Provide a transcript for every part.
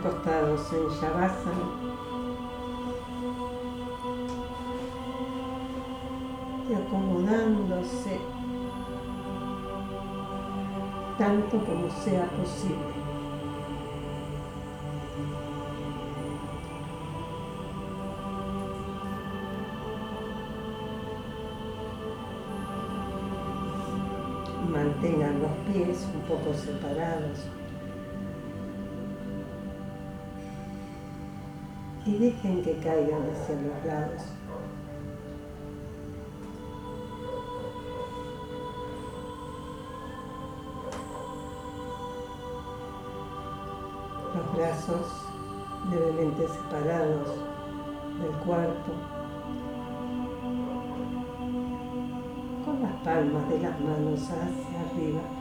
Acostados en Shavasana. Y acomodándose tanto como sea posible. Mantengan los pies un poco separados. Y dejen que caigan hacia los lados. Los brazos levemente separados del cuerpo. Con las palmas de las manos hacia arriba.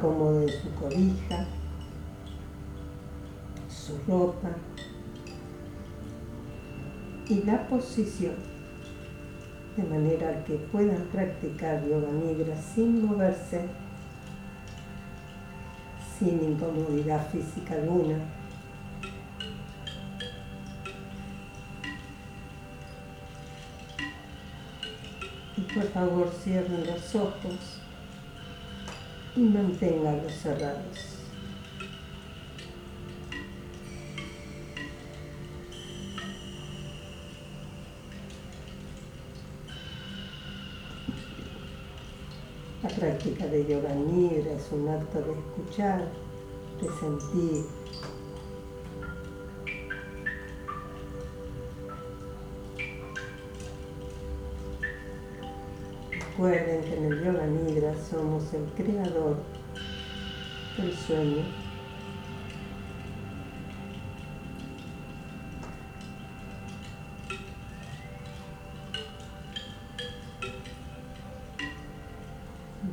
Acomode su cobija ropa y la posición, de manera que puedan practicar yoga nidra sin moverse, sin incomodidad física alguna. Y por favor cierren los ojos y manténganlos cerrados. práctica de yoga nidra es un acto de escuchar, de sentir. Recuerden que en el yoga nidra somos el creador del sueño.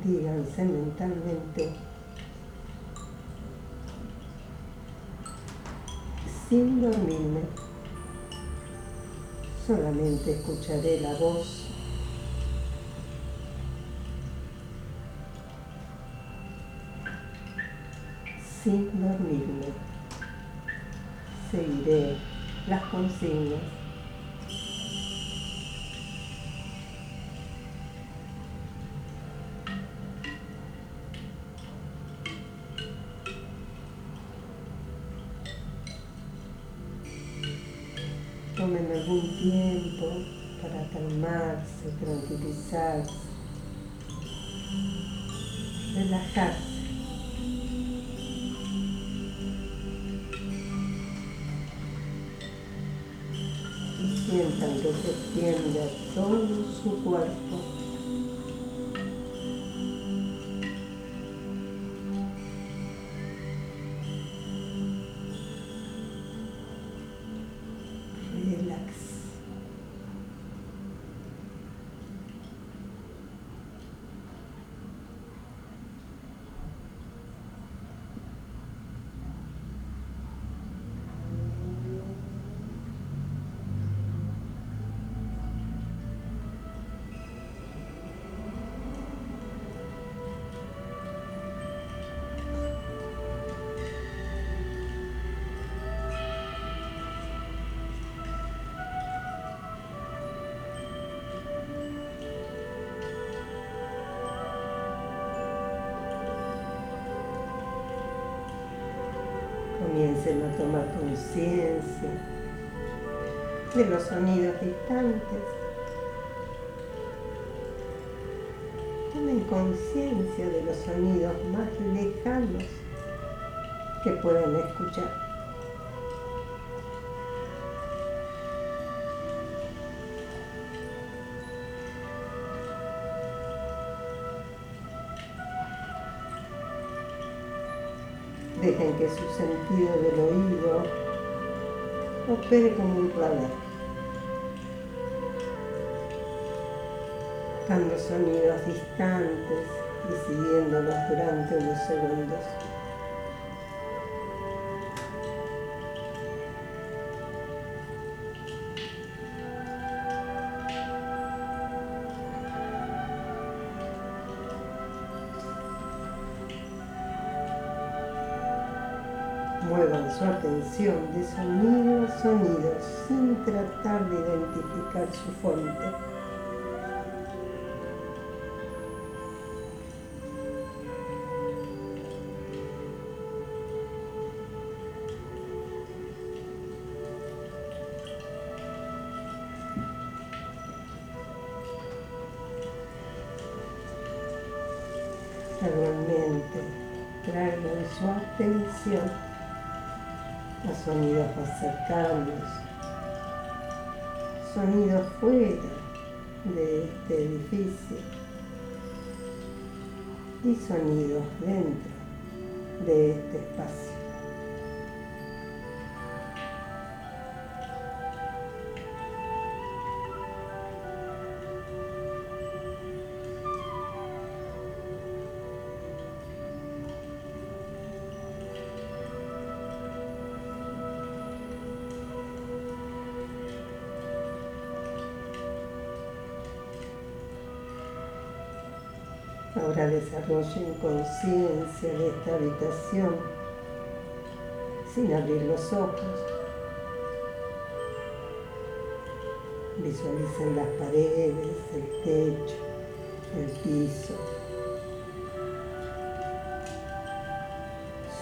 Díganse mentalmente, sin dormirme, solamente escucharé la voz sin dormirme. Seguiré las consignas tomen algún tiempo para calmarse, tranquilizarse, relajarse. Comiencen a tomar conciencia de los sonidos distantes. Tomen conciencia de los sonidos más lejanos que pueden escuchar. Dejen que su sentido del oído opere como un radar. buscando sonidos distantes y siguiéndolos durante unos segundos. Atención de sonido a sonido sin tratar de identificar su fuente. Y sonidos dentro de este espacio. Ahora desarrollen conciencia de esta habitación sin abrir los ojos. Visualicen las paredes, el techo, el piso.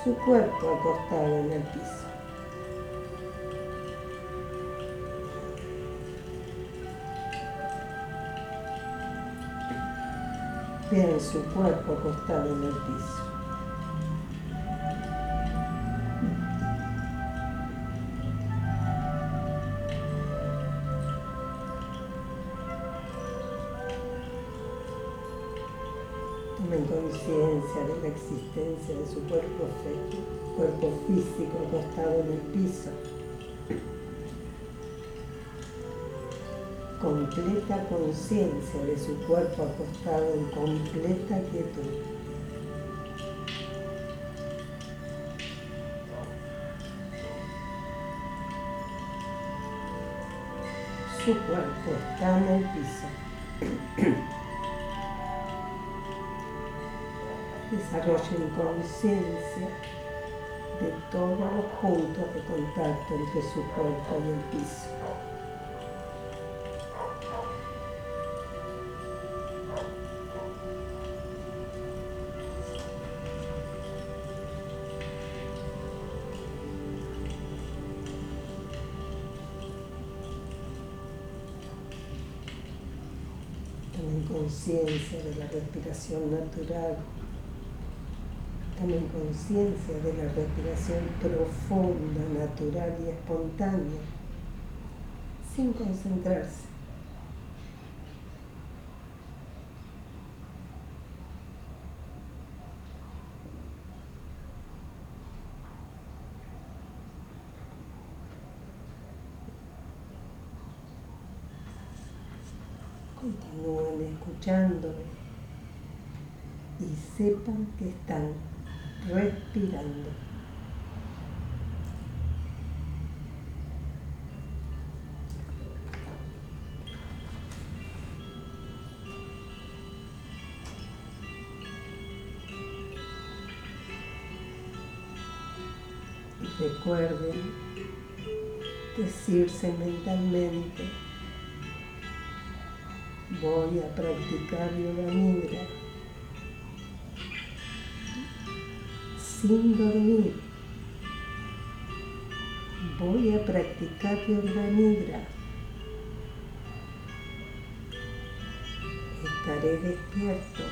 Su cuerpo acostado en el piso. Vean su cuerpo acostado en el piso. Tomen conciencia de la existencia de su cuerpo, cuerpo físico acostado en el piso. Completa conciencia de su cuerpo acostado en completa quietud. Su cuerpo está en el piso. Desarrollen conciencia de todos los puntos de contacto entre su cuerpo y el piso. Conciencia de la respiración natural. Tomen conciencia de la respiración profunda, natural y espontánea, sin concentrarse. Continúen escuchándome y sepan que están respirando. Recuerden decirse mentalmente voy a practicar yoga nidra sin dormir. Voy a practicar yoga nidra. Estaré despierto.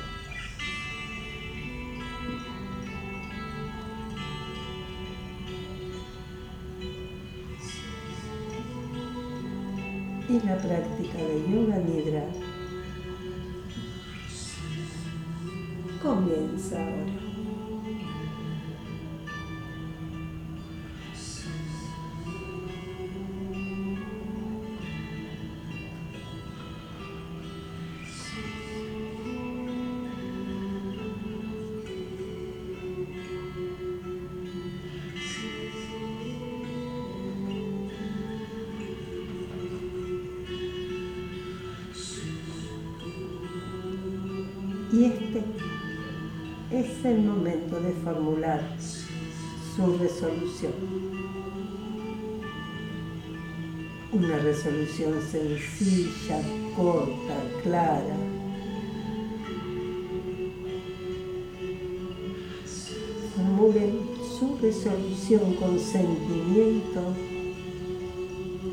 Y la práctica de yoga nidra comienza ahora. y este es el momento de formular su resolución. Una resolución sencilla, corta, clara. Formulen su resolución con sentimiento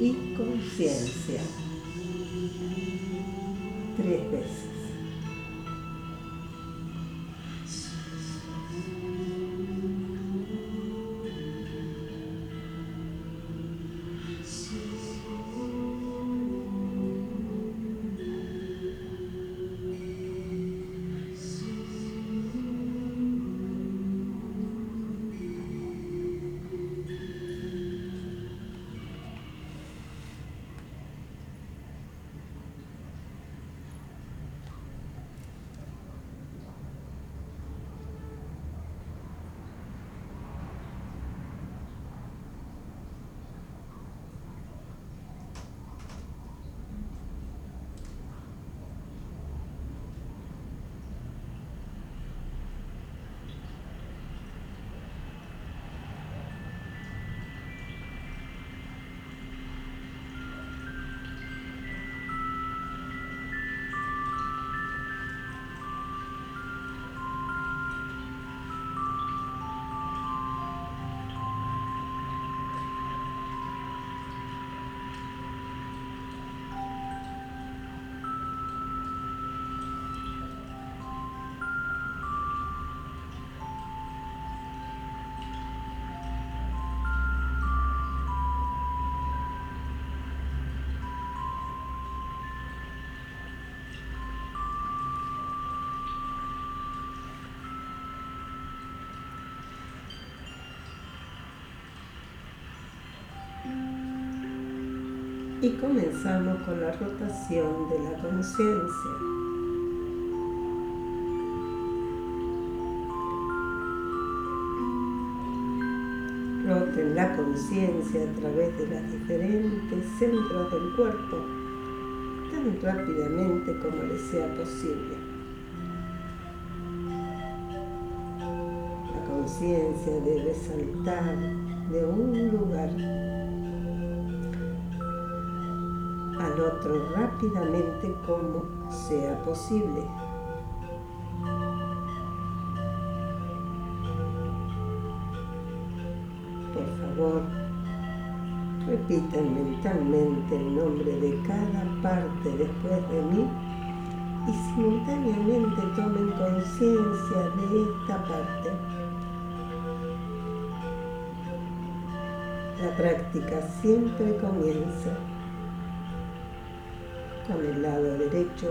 y conciencia. Tres veces. Y comenzamos con la rotación de la conciencia. Roten la conciencia a través de los diferentes centros del cuerpo tan rápidamente como les sea posible. La conciencia debe saltar de un lugar otro rápidamente como sea posible. Por favor, repitan mentalmente el nombre de cada parte después de mí y simultáneamente tomen conciencia de esta parte. La práctica siempre comienza lado derecho,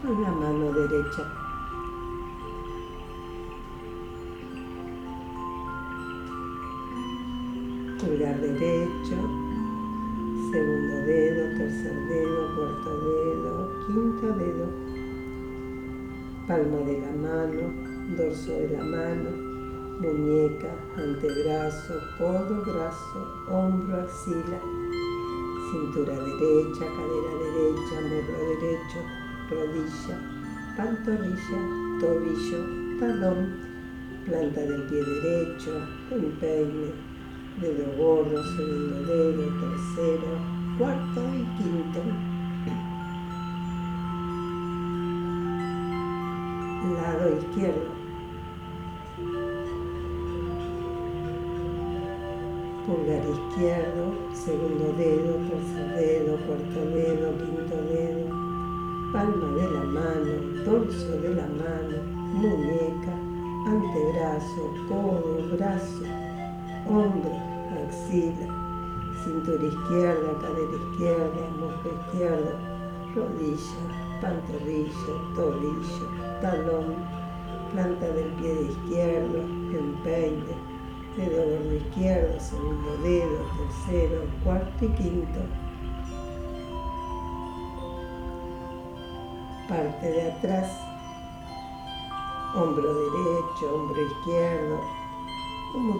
con la mano derecha. Pulgar derecho, segundo dedo, tercer dedo, cuarto dedo, quinto dedo, palma de la mano, dorso de la mano, muñeca, antebrazo, codo, brazo, hombro, axila cintura derecha, cadera derecha, muslo derecho, rodilla, pantorrilla, tobillo, talón, planta del pie derecho, empeine, dedo gordo, segundo dedo, tercero, cuarto y quinto. Lado izquierdo. Pulgar izquierdo, segundo dedo, tercer dedo, cuarto dedo, quinto dedo, palma de la mano, torso de la mano, muñeca, antebrazo, codo, brazo, hombro, axila, cintura izquierda, cadera izquierda, muslo izquierdo, rodilla, pantorrilla, tobillo, talón, planta del pie izquierdo, empeine, dedo gordo izquierdo, segundo dedo, tercero, cuarto y quinto. Parte de atrás, hombro derecho, hombro izquierdo,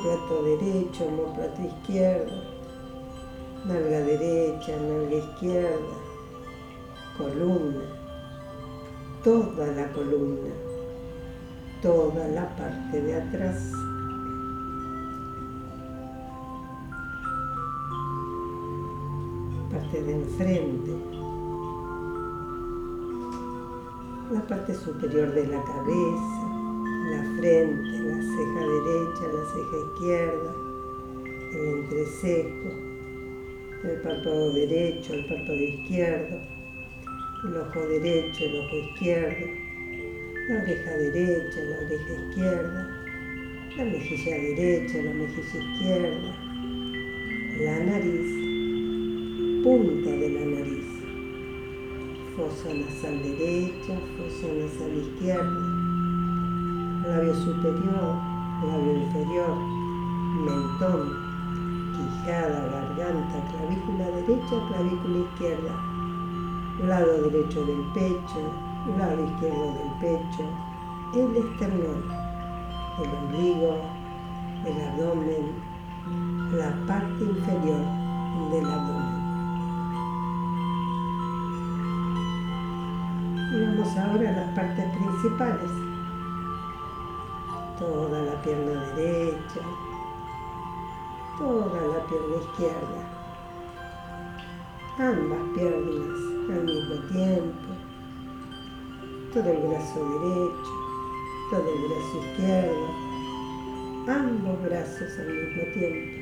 plato derecho, plato izquierdo, nalga derecha, nalga izquierda, columna, toda la columna, toda la parte de atrás. Parte de enfrente, la parte superior de la cabeza, la frente, la ceja derecha, la ceja izquierda, el entrecejo, el párpado derecho, el párpado izquierdo, el ojo derecho, el ojo izquierdo, la oreja derecha, la oreja izquierda, la mejilla derecha, la mejilla izquierda, la nariz, punta de la nariz, fosa nasal derecha, fosa nasal izquierda, labio superior, labio inferior, mentón, quijada, garganta, clavícula derecha, clavícula izquierda. Lado derecho del pecho, lado izquierdo del pecho, el esternón, el ombligo, el abdomen, la parte inferior del abdomen. Y vamos ahora a las partes principales. Toda la pierna derecha, toda la pierna izquierda, ambas piernas al mismo tiempo, todo el brazo derecho, todo el brazo izquierdo, ambos brazos al mismo tiempo,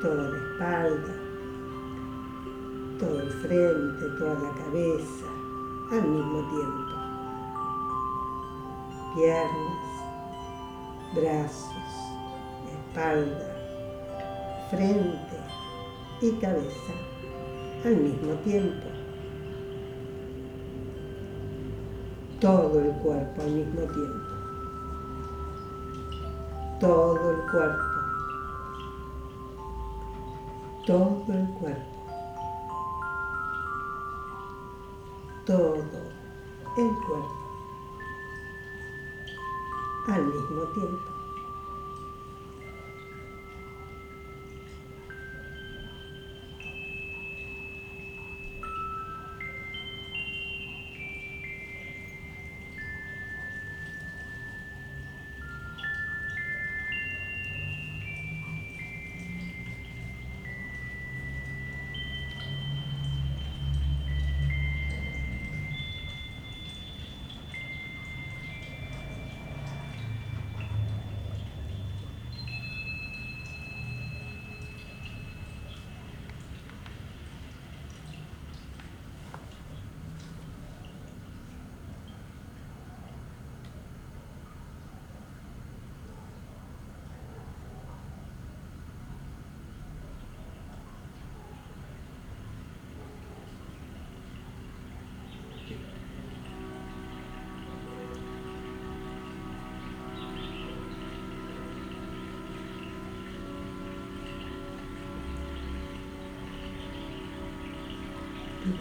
toda la espalda, todo el frente, toda la cabeza, al mismo tiempo, piernas, brazos, espalda, frente y cabeza al mismo tiempo. Todo el cuerpo al mismo tiempo. Todo el cuerpo. Todo el cuerpo. Todo el cuerpo. Al mismo tiempo.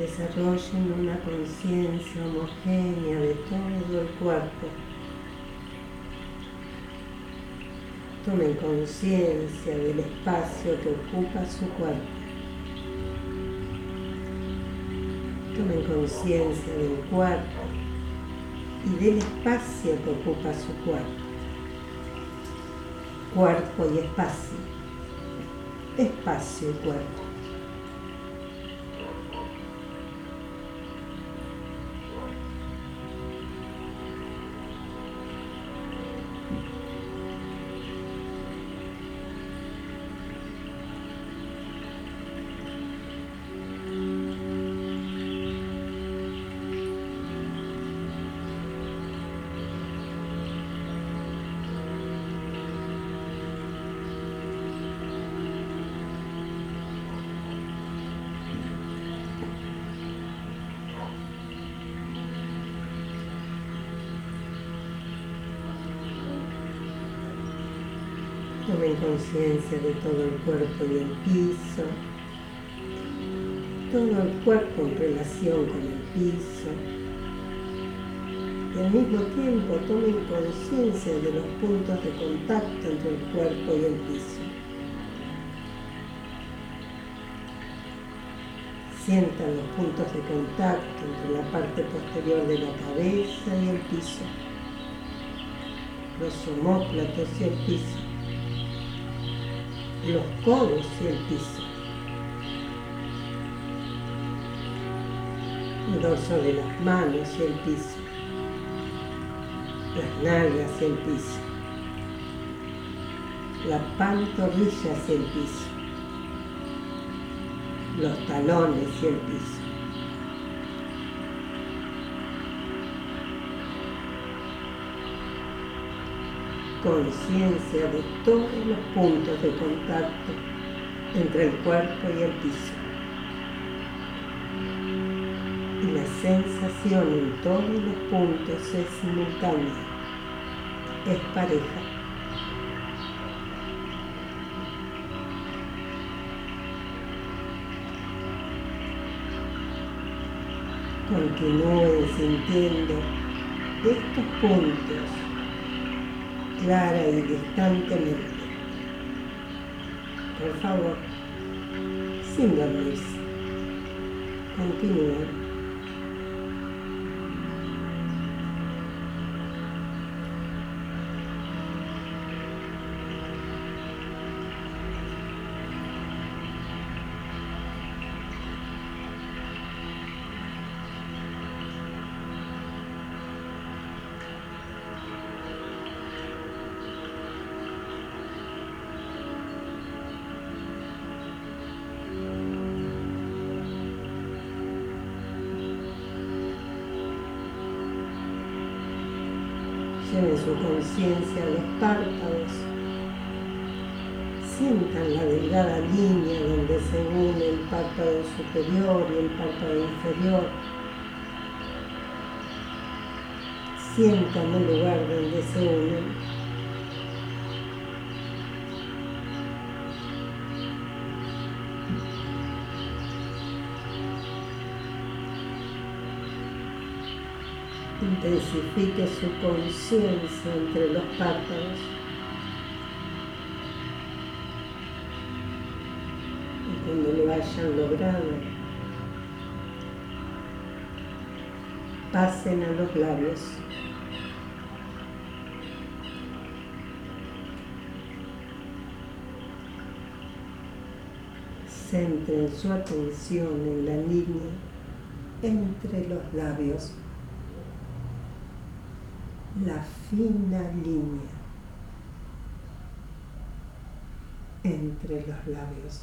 Desarrollen una conciencia homogénea de todo el cuerpo. Tomen conciencia del espacio que ocupa su cuerpo. Tomen conciencia del cuerpo y del espacio que ocupa su cuerpo. Cuerpo y espacio. Espacio y cuerpo. De todo el cuerpo y el piso, todo el cuerpo en relación con el piso. Y al mismo tiempo tomen conciencia de los puntos de contacto entre el cuerpo y el piso. Sientan los puntos de contacto entre la parte posterior de la cabeza y el piso, los homóplatos y el piso, los codos y el piso, el dorso de las manos y el piso, las nalgas y el piso, la pantorrilla y el piso los talones y el piso. Conciencia de todos los puntos de contacto entre el cuerpo y el piso. Y la sensación en todos los puntos es simultánea, es pareja. Continúen sintiendo estos puntos clara y distantemente. Por favor, sin dormirse. Continúen. Superior y el párpado inferior. Sientan el lugar donde se unen. intensifique su conciencia entre los párpados. Y cuando lo hayan logrado, pasen a los labios. Centren su atención en la línea entre los labios la fina línea entre los labios.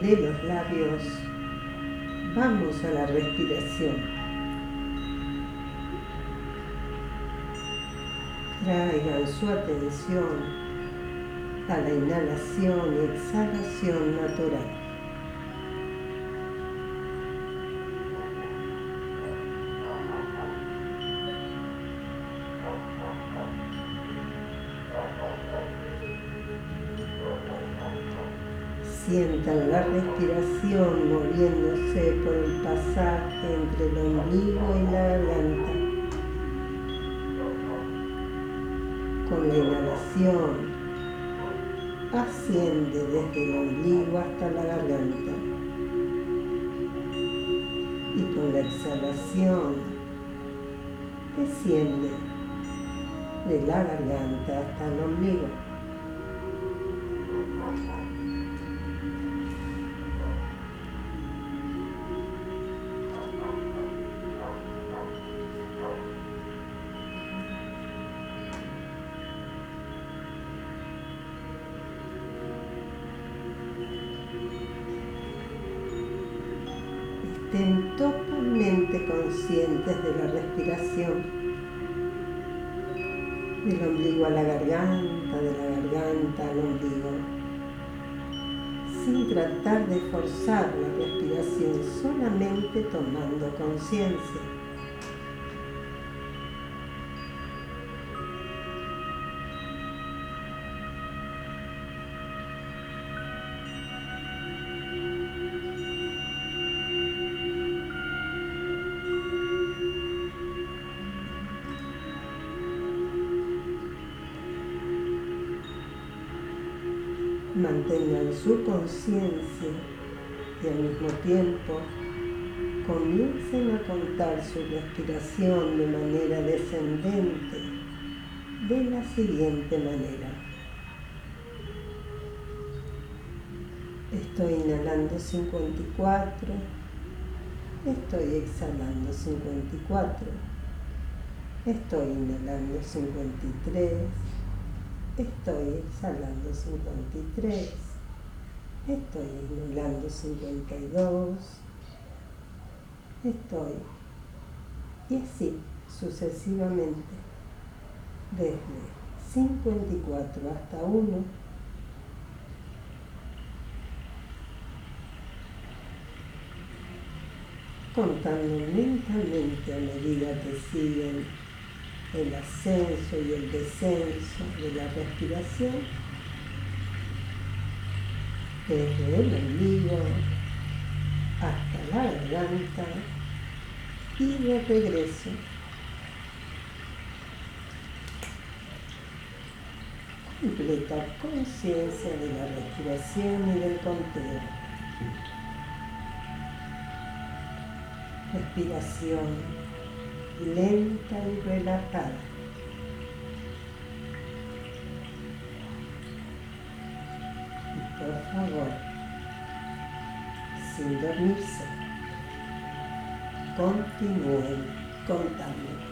De los labios vamos a la respiración. Traigan su atención a la inhalación y exhalación natural. Sientan la respiración moviéndose por el pasaje entre el ombligo y la garganta. Con la inhalación asciende desde el ombligo hasta la garganta. Y con la exhalación desciende de la garganta hasta el ombligo. Conscientes de la respiración, del ombligo a la garganta, de la garganta al ombligo, sin tratar de forzar la respiración, solamente tomando conciencia. Su conciencia y al mismo tiempo comiencen a contar su respiración de manera descendente de la siguiente manera. Estoy inhalando 54, estoy exhalando 54, estoy inhalando 53, Estoy exhalando 53. Estoy inhalando 52. Estoy. Y así sucesivamente. Desde 54 hasta 1. Contando lentamente a medida que siguen el ascenso y el descenso de la respiración desde el ombligo hasta la garganta y de regreso completa conciencia de la respiración y del conteo. Respiración lenta y relajada. Por favor, sin dormirse, continúen contando.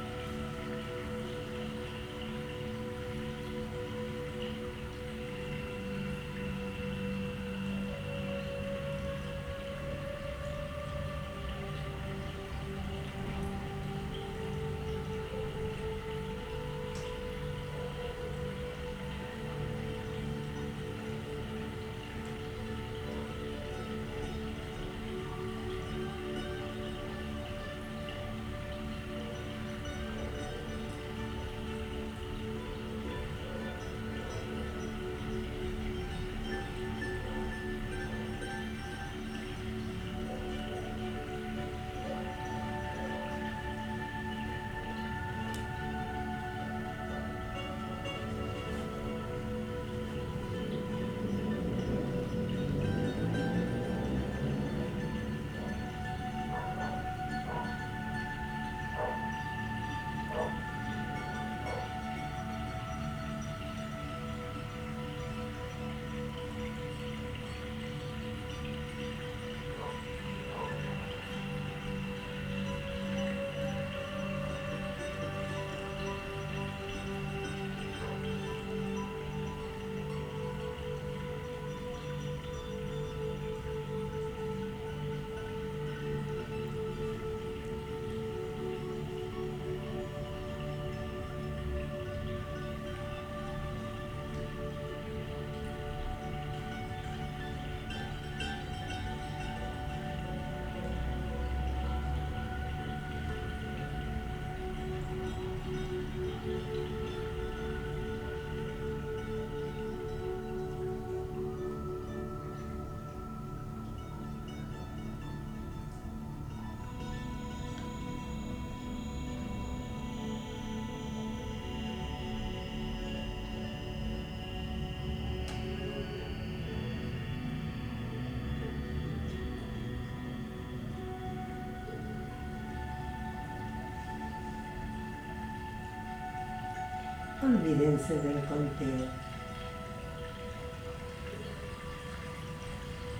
Olvídense del conteo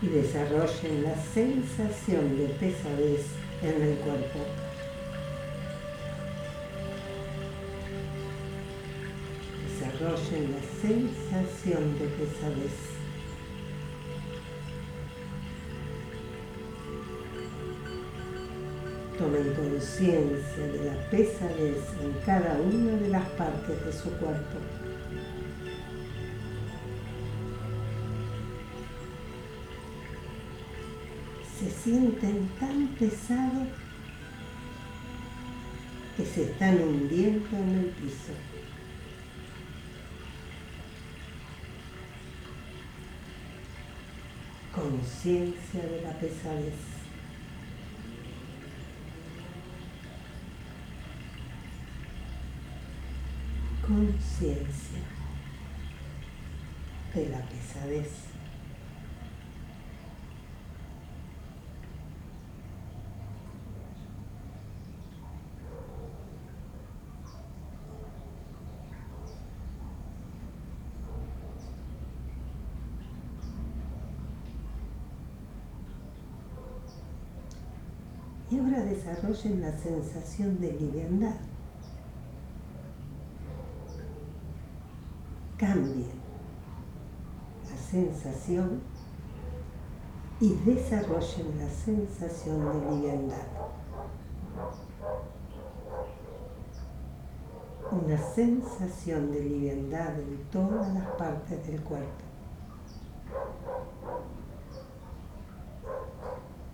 y desarrollen la sensación de pesadez en el cuerpo. Desarrollen la sensación de pesadez. Tomen conciencia de la pesadez en cada una de las partes de su cuerpo. Se sienten tan pesados que se están hundiendo en el piso. Conciencia de la pesadez. Conciencia de la pesadez. Y ahora desarrollen la sensación de liviandad. cambien la sensación y desarrollen la sensación de liviandad. Una sensación de liviandad en todas las partes del cuerpo.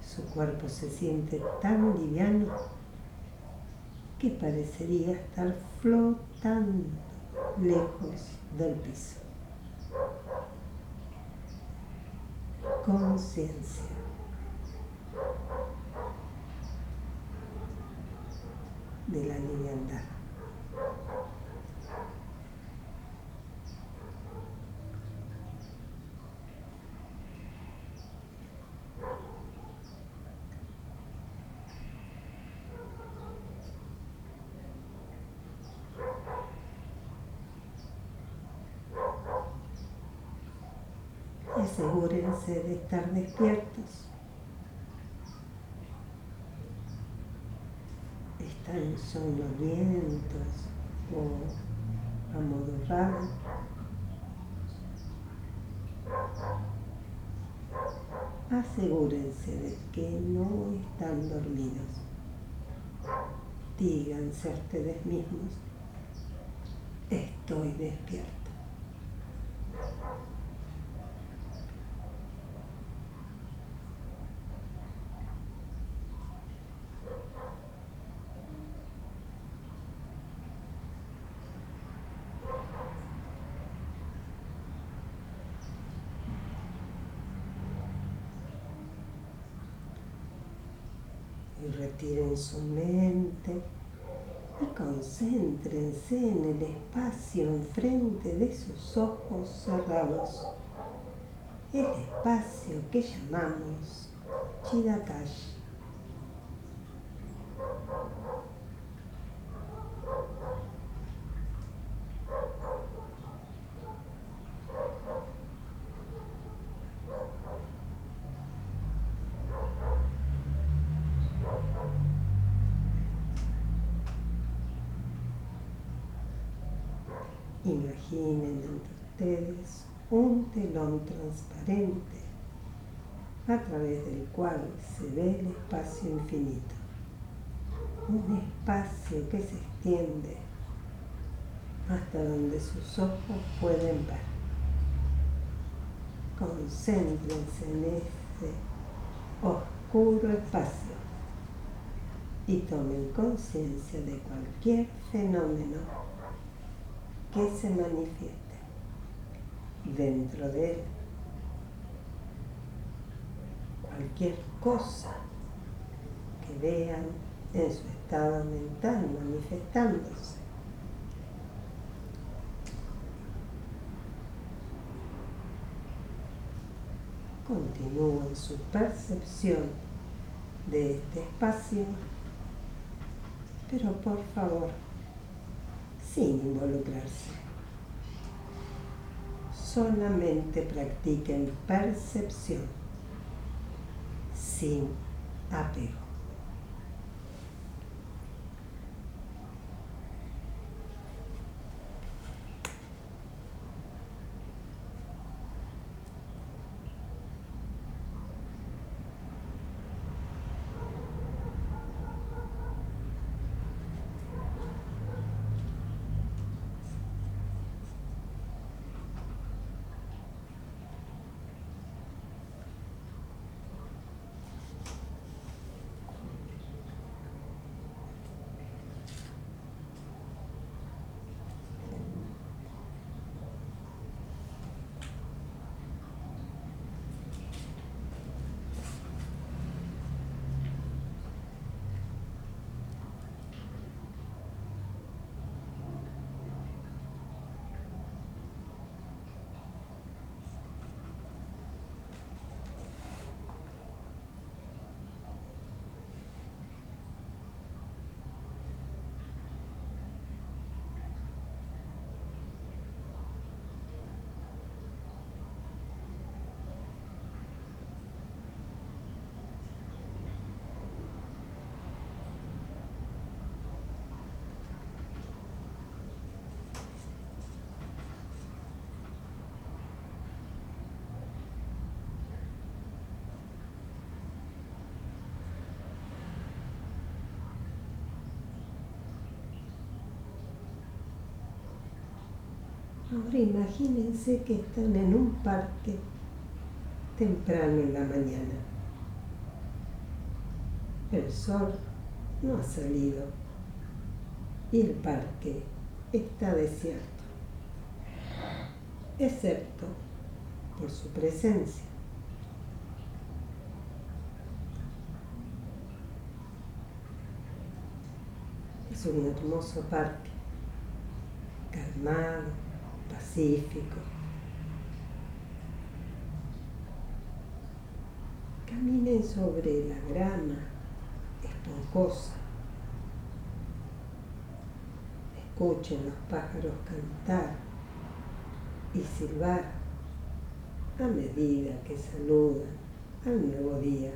Su cuerpo se siente tan liviano que parecería estar flotando lejos del piso. Conciencia. de la liviandad. asegúrense de estar despiertos. Están sonolientos o amodorrados. Asegúrense de que no están dormidos. Díganse a ustedes mismos, estoy despierto. Retiren su mente y concéntrense en el espacio enfrente de sus ojos cerrados, el espacio que llamamos Chidakash. Ustedes un telón transparente a través del cual se ve el espacio infinito. Un espacio que se extiende hasta donde sus ojos pueden ver. Concéntrense en ese oscuro espacio y tomen conciencia de cualquier fenómeno que se manifieste dentro de él. Cualquier cosa que vean en su estado mental manifestándose. Continúen su percepción de este espacio, pero por favor, sin involucrarse. Solamente practiquen percepción sin apego. Ahora imagínense que están en un parque temprano en la mañana. El sol no ha salido y el parque está desierto, excepto por su presencia. Es un hermoso parque, calmado, pacífico. Caminen sobre la grama esponjosa. Escuchen los pájaros cantar y silbar a medida que saludan al nuevo día.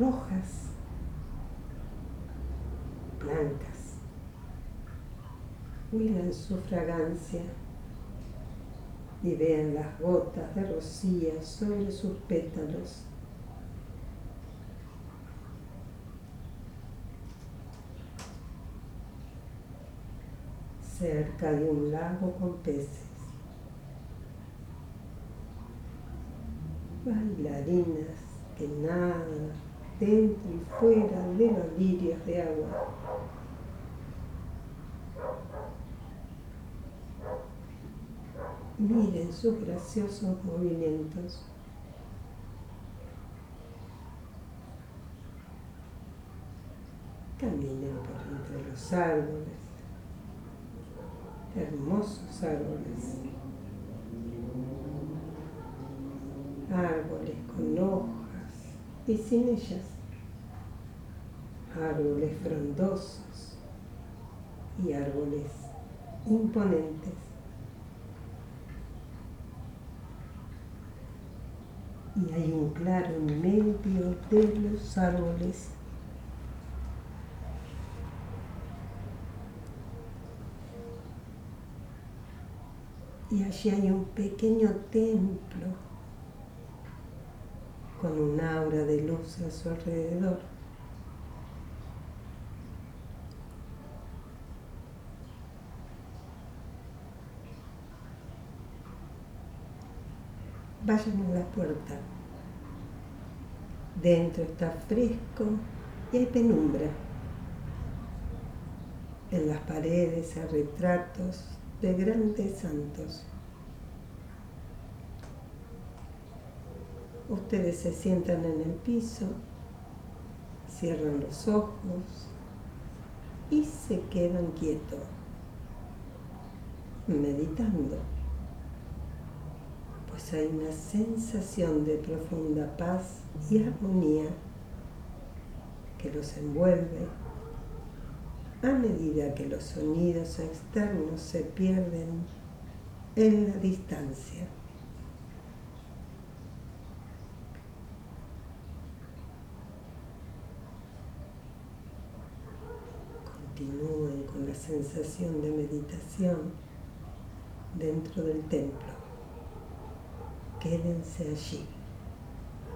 Rojas, blancas, huilan su fragancia y vean las gotas de rocío sobre sus pétalos. cerca de un lago con peces. Bailarinas que nadan dentro y fuera de los lirios de agua. Miren sus graciosos movimientos. Caminen por entre los árboles hermosos árboles. Árboles con hojas y sin ellas. Árboles frondosos y árboles imponentes. Y hay un claro en medio de los árboles Y allí hay un pequeño templo con un aura de luz a su alrededor. Vayan a la puerta. Dentro está fresco y hay penumbra. En las paredes hay retratos de grandes santos. Ustedes se sientan en el piso, cierran los ojos y se quedan quietos, meditando, pues hay una sensación de profunda paz y armonía que los envuelve a medida que los sonidos externos se pierden en la distancia. Con la sensación de meditación dentro del templo. Quédense allí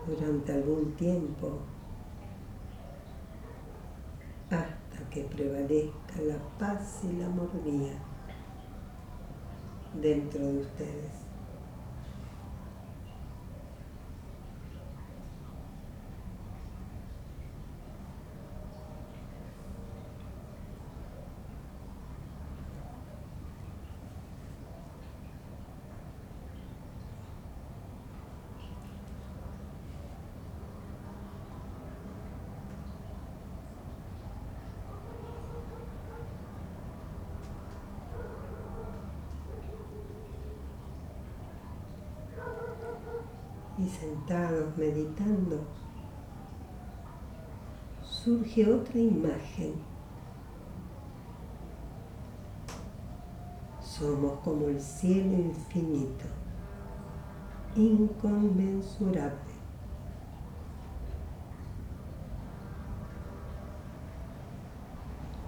durante algún tiempo que prevalezca la paz y la amor dentro de ustedes. y sentados meditando, surge otra imagen. Somos como el cielo infinito. inconmensurable.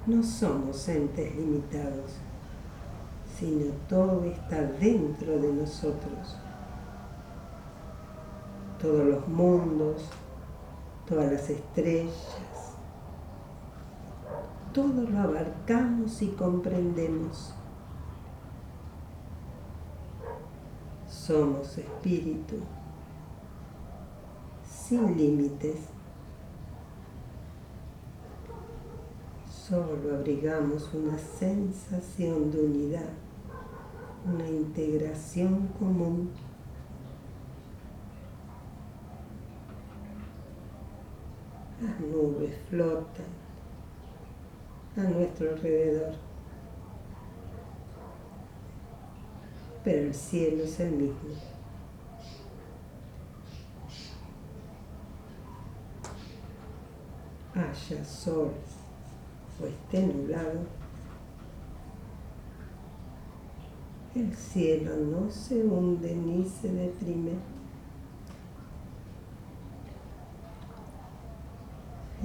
No somos entes limitados, sino todo está dentro de nosotros. Todos los mundos, todas las estrellas, todo lo abarcamos y comprendemos. Somos espíritu, sin límites. Solo abrigamos una sensación de unidad, una integración común. Las flotan a nuestro alrededor. Pero el cielo es el mismo. Haya sol o esté nublado, el cielo no se hunde ni se deprime.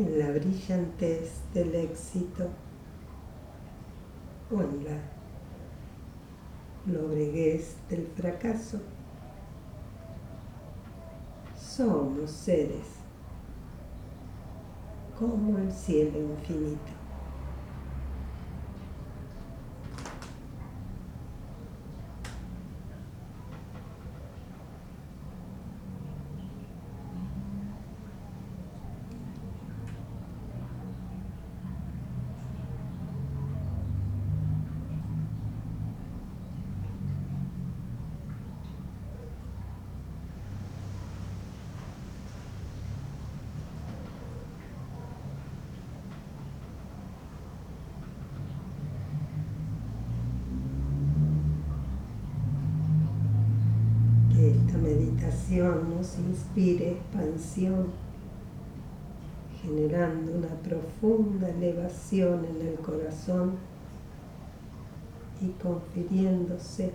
En la brillantez del éxito o en la lobreguez del fracaso. Somos seres como el cielo infinito. Inspire expansión, generando una profunda elevación en el corazón y confiriéndose,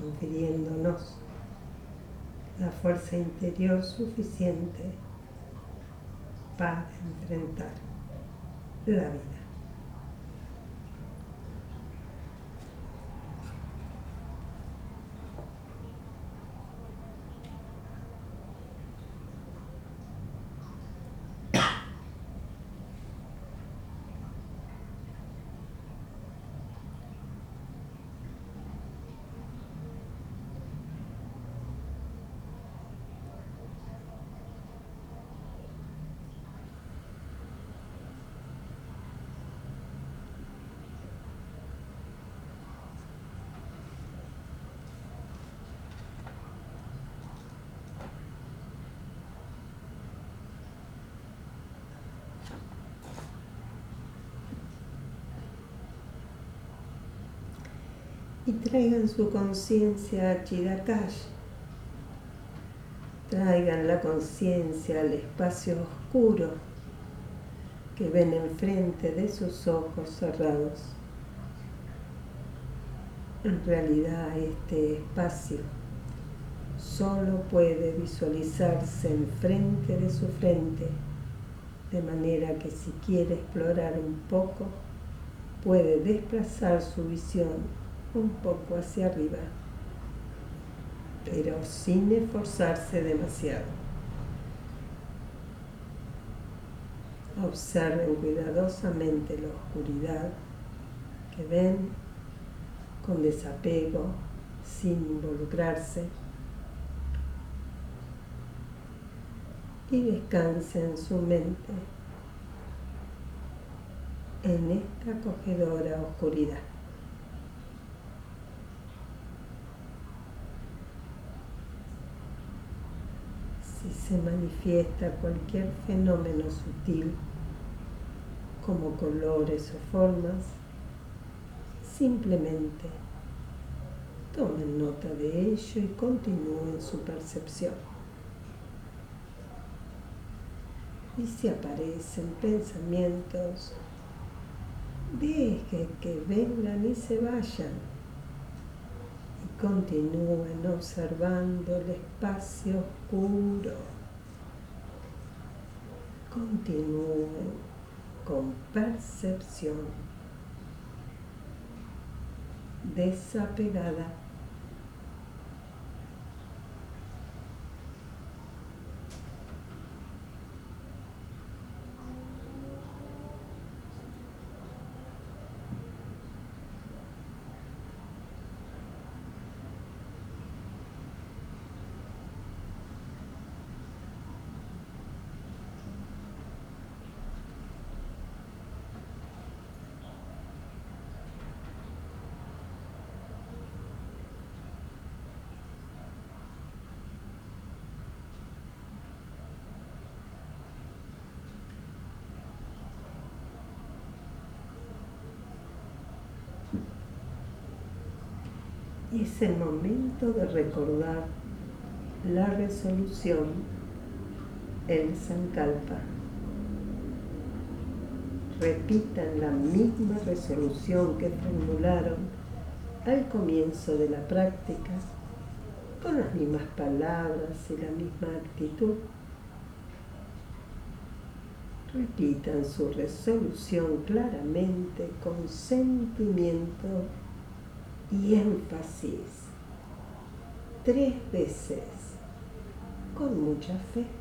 confiriéndonos la fuerza interior suficiente para enfrentar la vida. Y traigan su conciencia a Chidakash. Traigan la conciencia al espacio oscuro que ven enfrente de sus ojos cerrados. En realidad este espacio solo puede visualizarse enfrente de su frente, de manera que si quiere explorar un poco, puede desplazar su visión un poco hacia arriba, pero sin esforzarse demasiado. Observen cuidadosamente la oscuridad que ven con desapego, sin involucrarse. Y descansen su mente en esta acogedora oscuridad. Se manifiesta cualquier fenómeno sutil como colores o formas, simplemente tomen nota de ello y continúen su percepción. Y si aparecen pensamientos, dejen que vengan y se vayan. Y Continúen observando el espacio oscuro. Continúen con percepción desapegada Y es el momento de recordar la resolución en Sankalpa. Repitan la misma resolución que formularon al comienzo de la práctica, con las mismas palabras y la misma actitud. Repitan su resolución claramente con sentimiento y énfasis tres veces con mucha fe.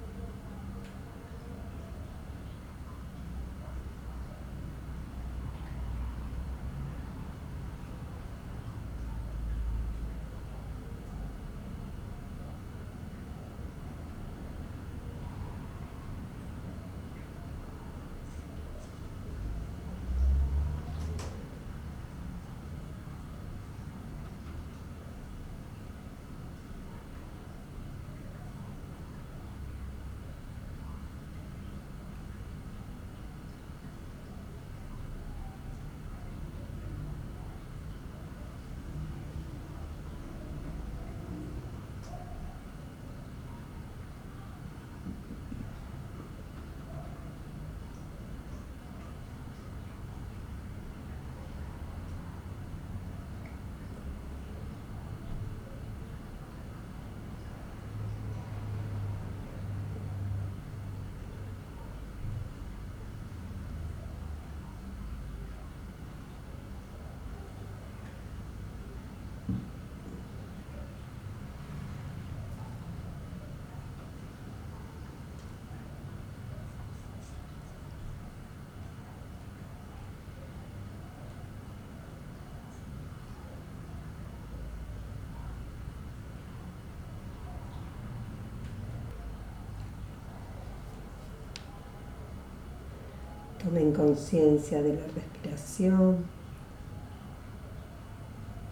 Tomen conciencia de la respiración.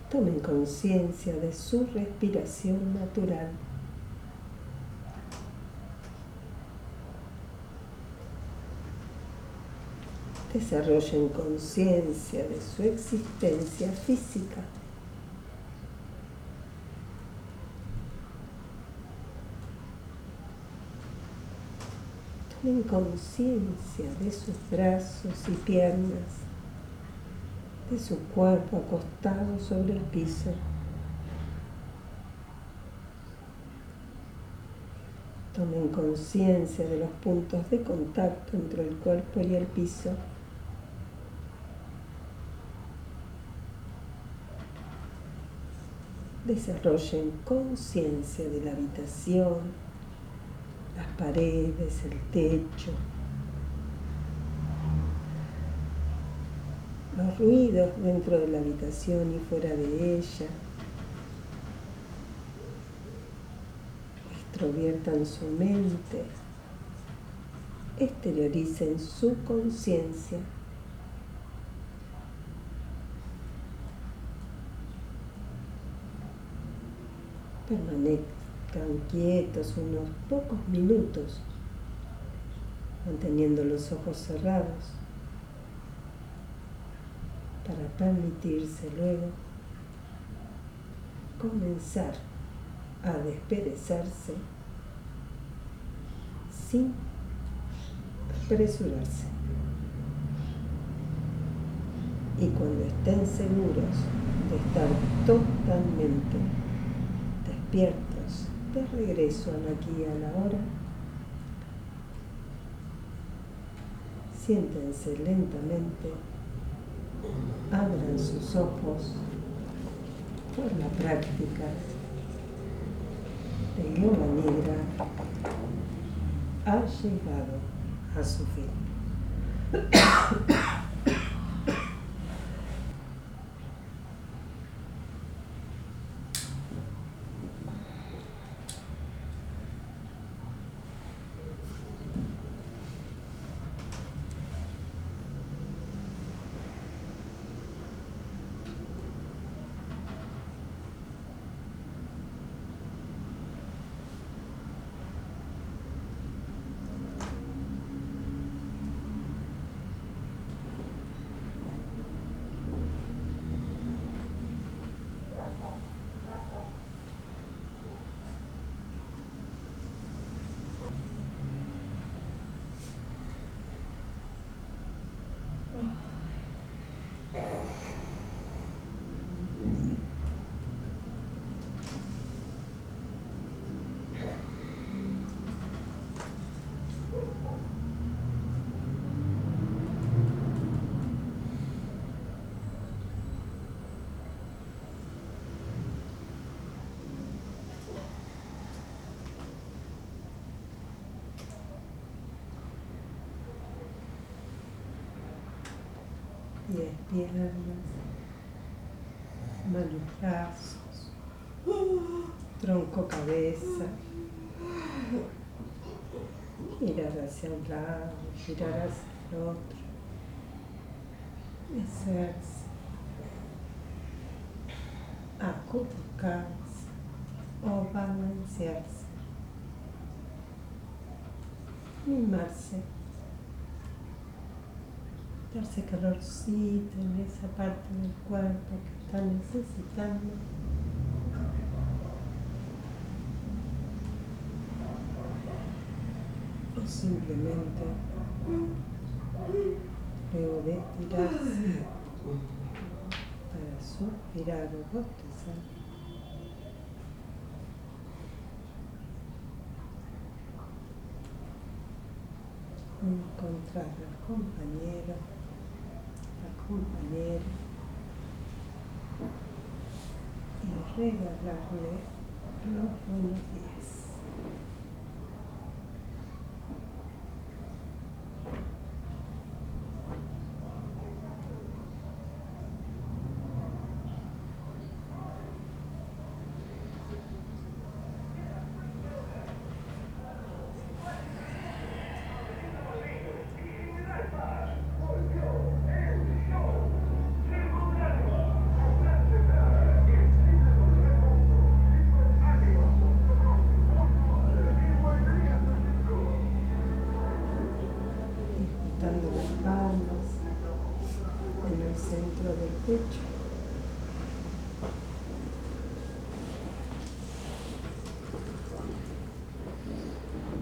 Tomen conciencia de su respiración natural. Desarrollen conciencia de su existencia física. Tomen conciencia de sus brazos y piernas, de su cuerpo acostado sobre el piso. Tomen conciencia de los puntos de contacto entre el cuerpo y el piso. Desarrollen conciencia de la habitación, las paredes, el techo, los ruidos dentro de la habitación y fuera de ella. Extroviertan su mente, exterioricen su conciencia. Permanezcan Quedan quietos unos pocos minutos, manteniendo los ojos cerrados, para permitirse luego comenzar a desperezarse sin apresurarse. Y cuando estén seguros de estar totalmente despiertos, de regreso al aquí a la hora, siéntense lentamente, abran sus ojos por la práctica de yoga negra ha llegado a su fin. Pies, piernas, manos, brazos, tronco, cabeza. Girar hacia un lado, girar hacia el otro. Hacerse. Acurrucarse o balancearse. Mimarse darse calorcito en esa parte del cuerpo que está necesitando. O simplemente luego de estirarse para suspirar o bostezar. encontrar al compañero compañero y regalarle los buenos días.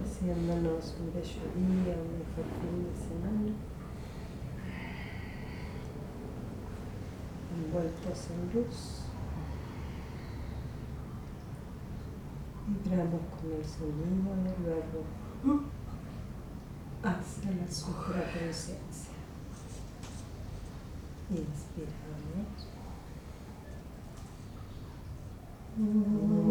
Deseándonos un bello día, un mejor fin de semana. Envueltos en luz. Vibramos con el sonido y luego hacia la inspiramy. Mm.